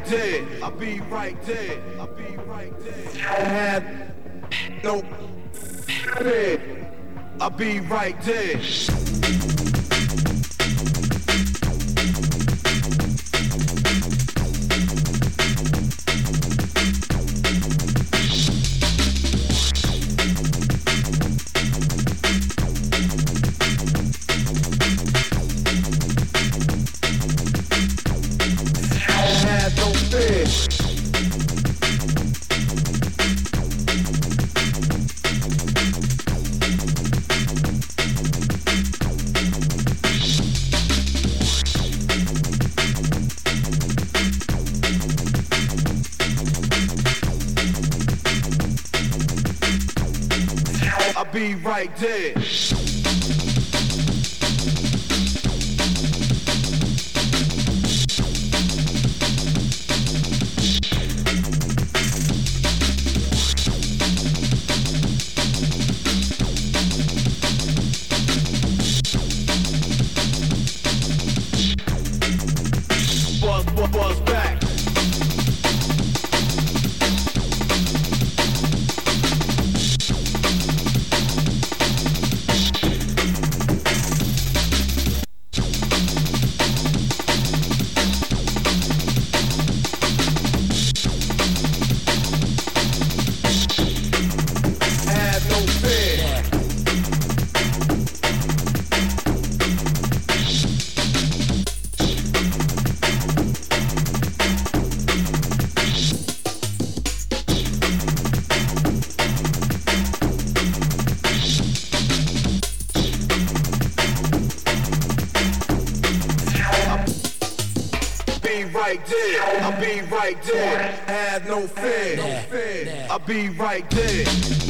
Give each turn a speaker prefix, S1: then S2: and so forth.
S1: right there. I'll be right there. I'll be right there. I have no. I'll be right there.
S2: Right there. I'll be right there.